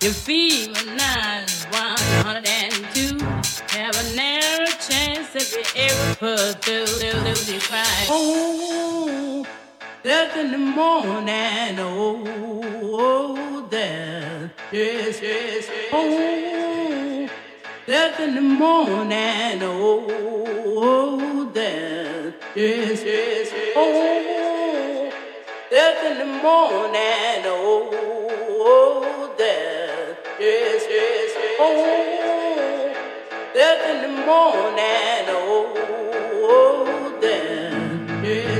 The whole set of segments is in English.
Your fever nine is 102. Have a narrow chance if you ever put through the cry. Oh, that's in the morning. Oh, oh, there. Yes, yes, yes. Oh, that's in the morning. Oh, oh, there. Yes, yes, yes. Oh, that's in the morning. Oh, oh, there. Yes, yes, yes. Oh, that's in the morning. Oh, oh, there. Yes,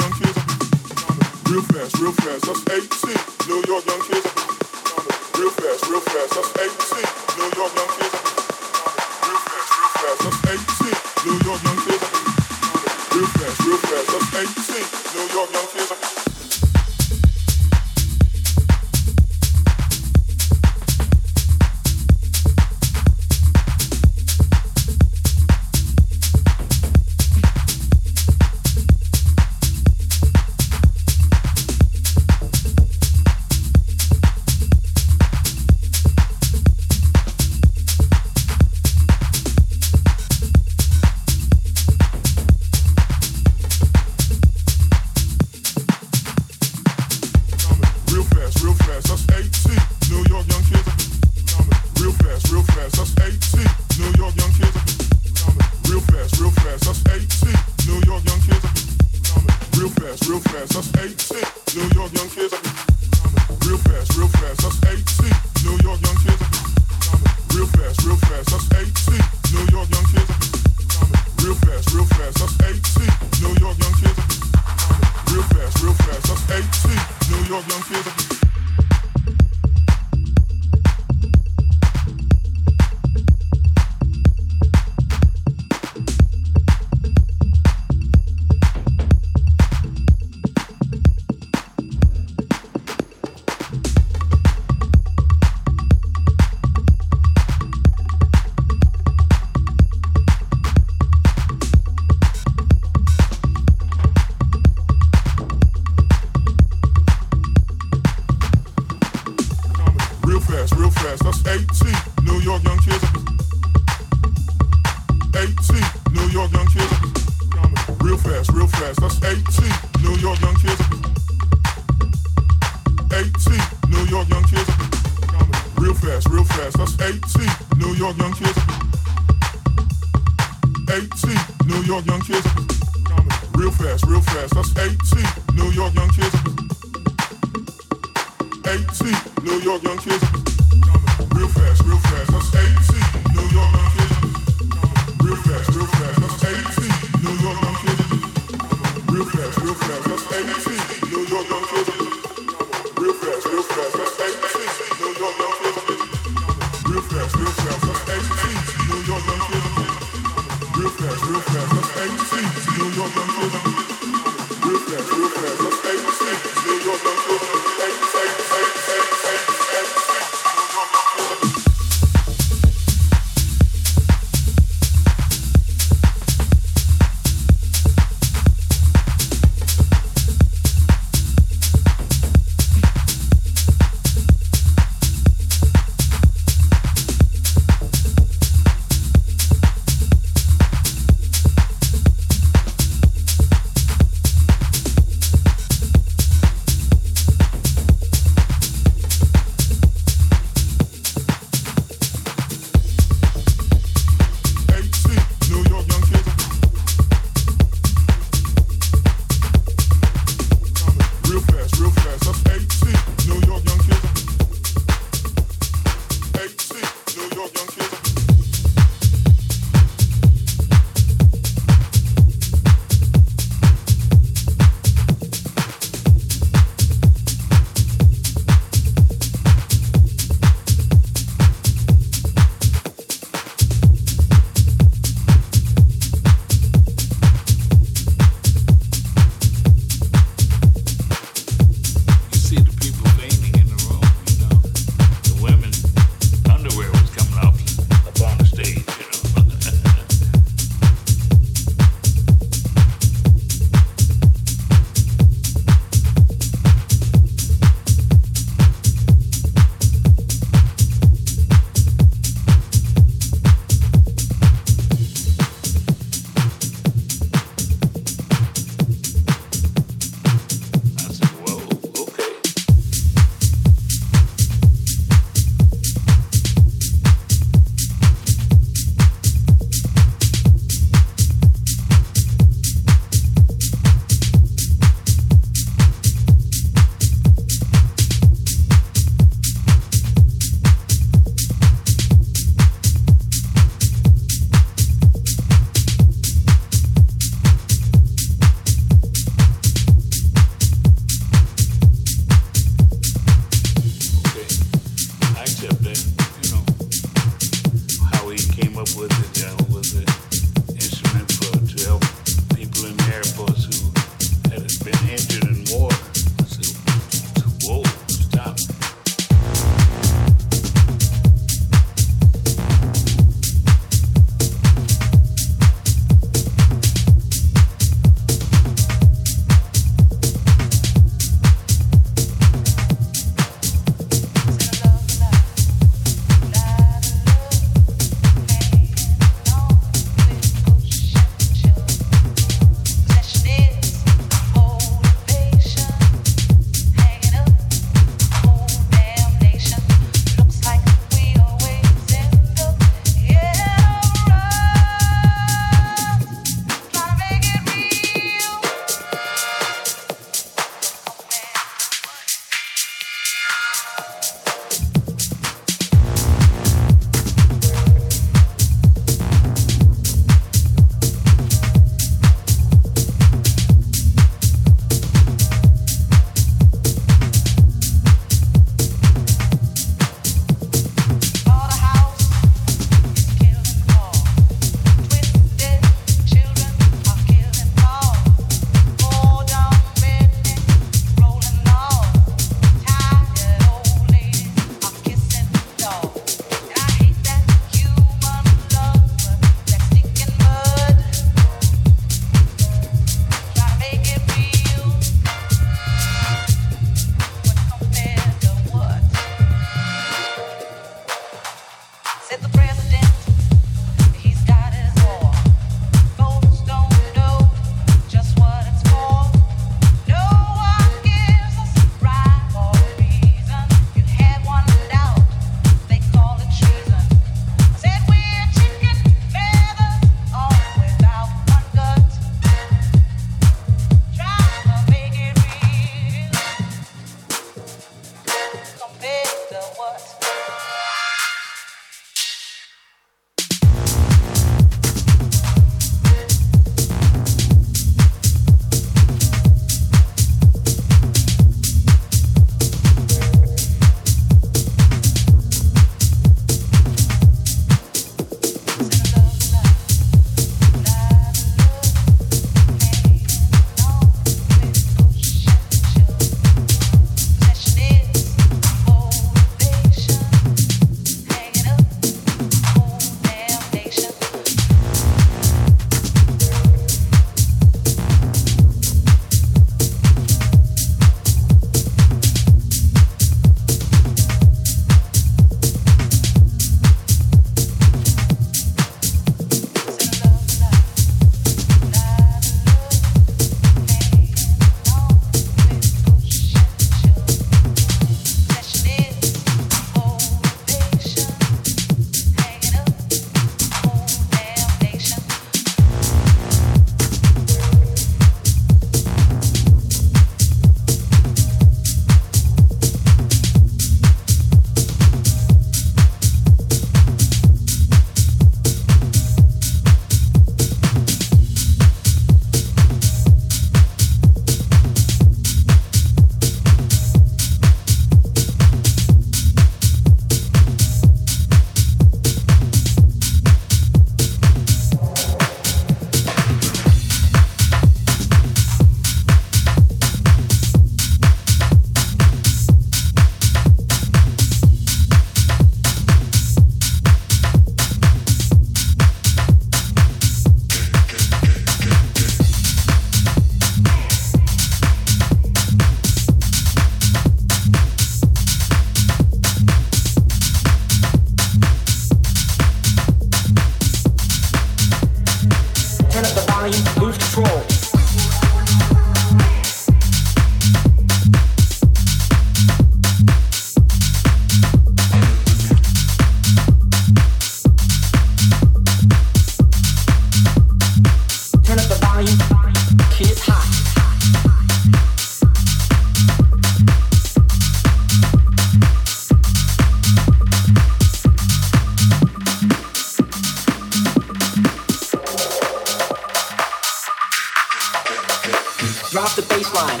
drop line.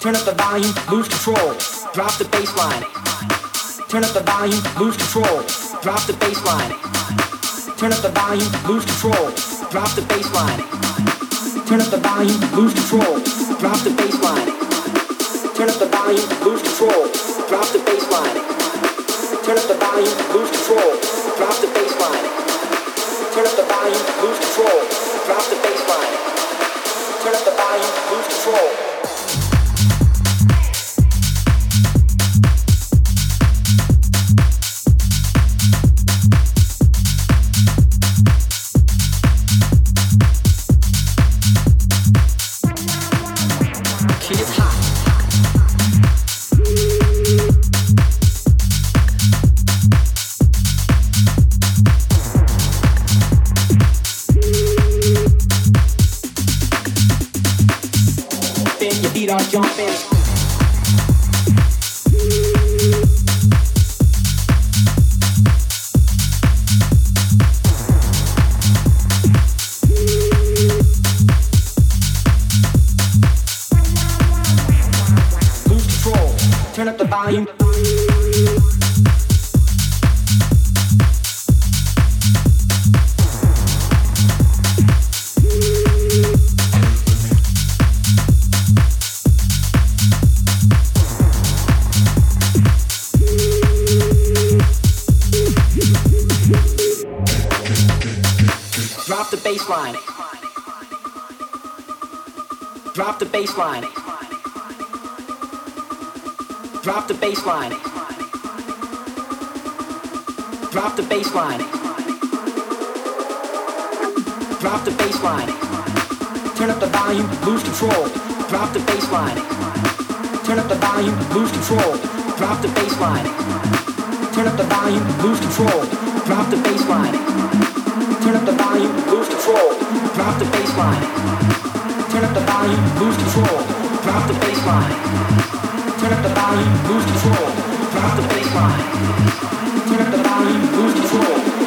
Turn up the volume, lose control, drop the bass line. Turn up the volume, lose control, drop the bass line. Turn up the volume, lose control, drop the bass line. Turn up the volume, lose control, drop the bass line. Turn up the volume, lose control, drop the bass line. Turn up the volume, lose control, drop the bass line. Turn up the volume, lose control, drop the bass line. Turn up the volume, lose control. jumping. control, drop the bass line. Turn up the volume, lose control, drop the bass line. Turn up the volume, lose control, drop the bass line. Turn up the volume, lose control, drop the bass line. Turn up the volume, lose control, drop the bass line. Turn up the volume, lose control, drop the bass line. Turn up the volume, lose control.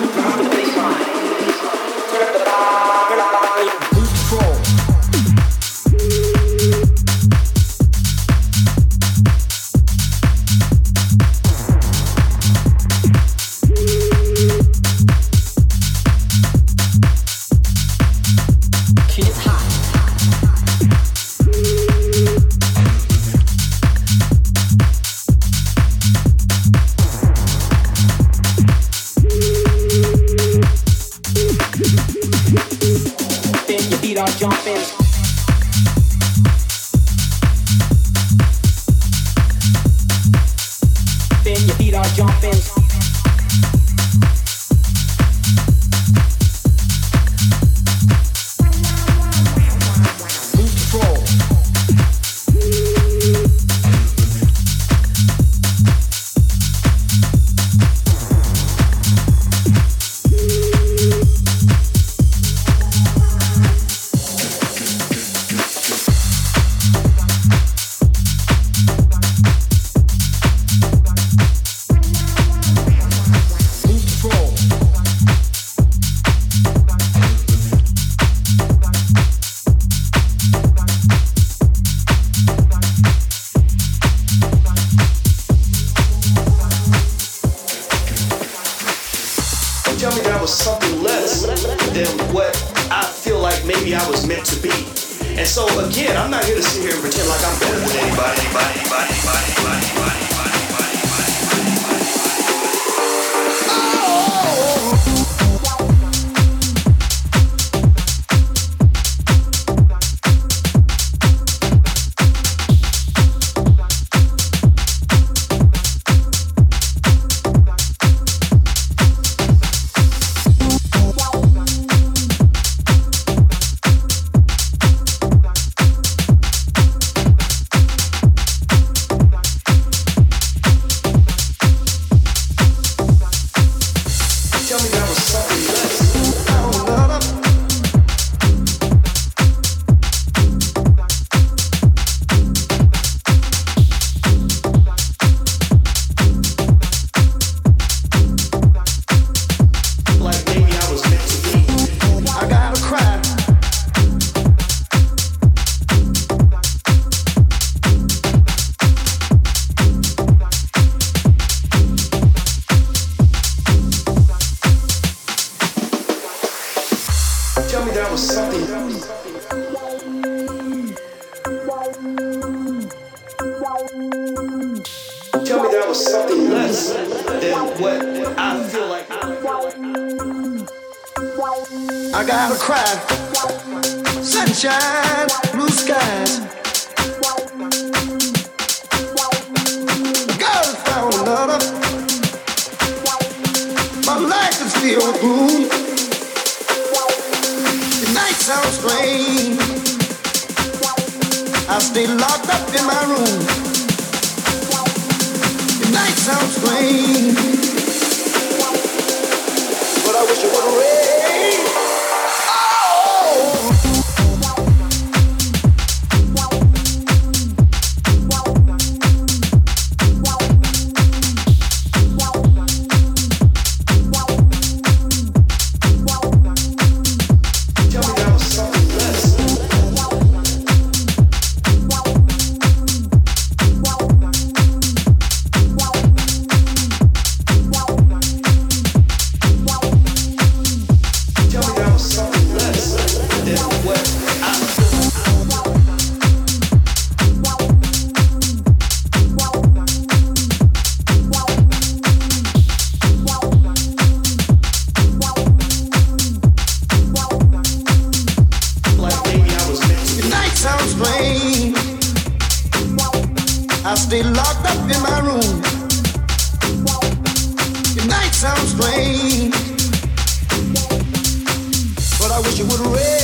I stay locked up in my room. Night sounds strange, but I wish it would rain.